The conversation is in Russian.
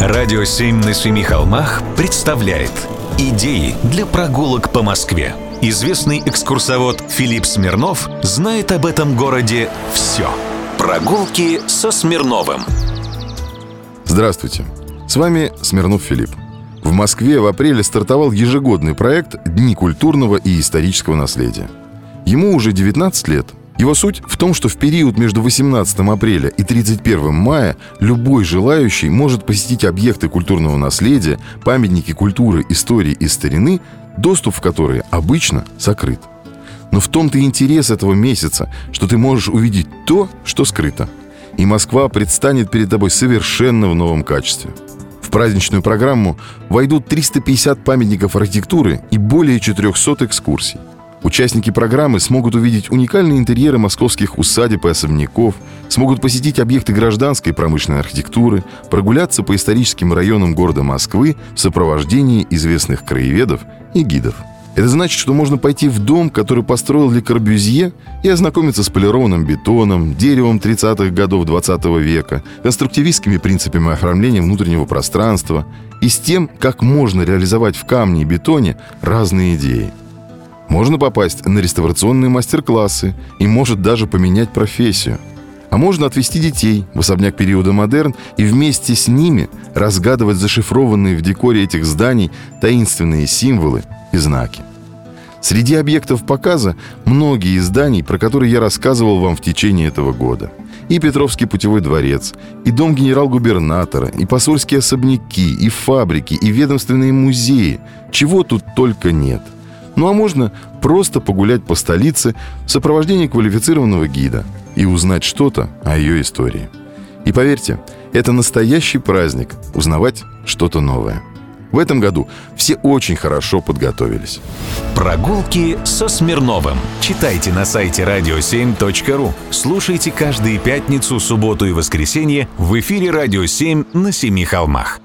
Радио «Семь на семи холмах» представляет Идеи для прогулок по Москве. Известный экскурсовод Филипп Смирнов знает об этом городе все. Прогулки со Смирновым. Здравствуйте. С вами Смирнов Филипп. В Москве в апреле стартовал ежегодный проект «Дни культурного и исторического наследия». Ему уже 19 лет – его суть в том, что в период между 18 апреля и 31 мая любой желающий может посетить объекты культурного наследия, памятники культуры, истории и старины, доступ в которые обычно закрыт. Но в том-то и интерес этого месяца, что ты можешь увидеть то, что скрыто. И Москва предстанет перед тобой совершенно в новом качестве. В праздничную программу войдут 350 памятников архитектуры и более 400 экскурсий – Участники программы смогут увидеть уникальные интерьеры московских усадеб и особняков, смогут посетить объекты гражданской и промышленной архитектуры, прогуляться по историческим районам города Москвы в сопровождении известных краеведов и гидов. Это значит, что можно пойти в дом, который построил Ле Корбюзье, и ознакомиться с полированным бетоном, деревом 30-х годов 20 века, конструктивистскими принципами оформления внутреннего пространства и с тем, как можно реализовать в камне и бетоне разные идеи – можно попасть на реставрационные мастер-классы и может даже поменять профессию. А можно отвезти детей в особняк периода модерн и вместе с ними разгадывать зашифрованные в декоре этих зданий таинственные символы и знаки. Среди объектов показа многие из зданий, про которые я рассказывал вам в течение этого года. И Петровский путевой дворец, и дом генерал-губернатора, и посольские особняки, и фабрики, и ведомственные музеи. Чего тут только нет – ну а можно просто погулять по столице в сопровождении квалифицированного гида и узнать что-то о ее истории. И поверьте, это настоящий праздник – узнавать что-то новое. В этом году все очень хорошо подготовились. Прогулки со Смирновым. Читайте на сайте radio7.ru. Слушайте каждые пятницу, субботу и воскресенье в эфире «Радио 7» на Семи холмах.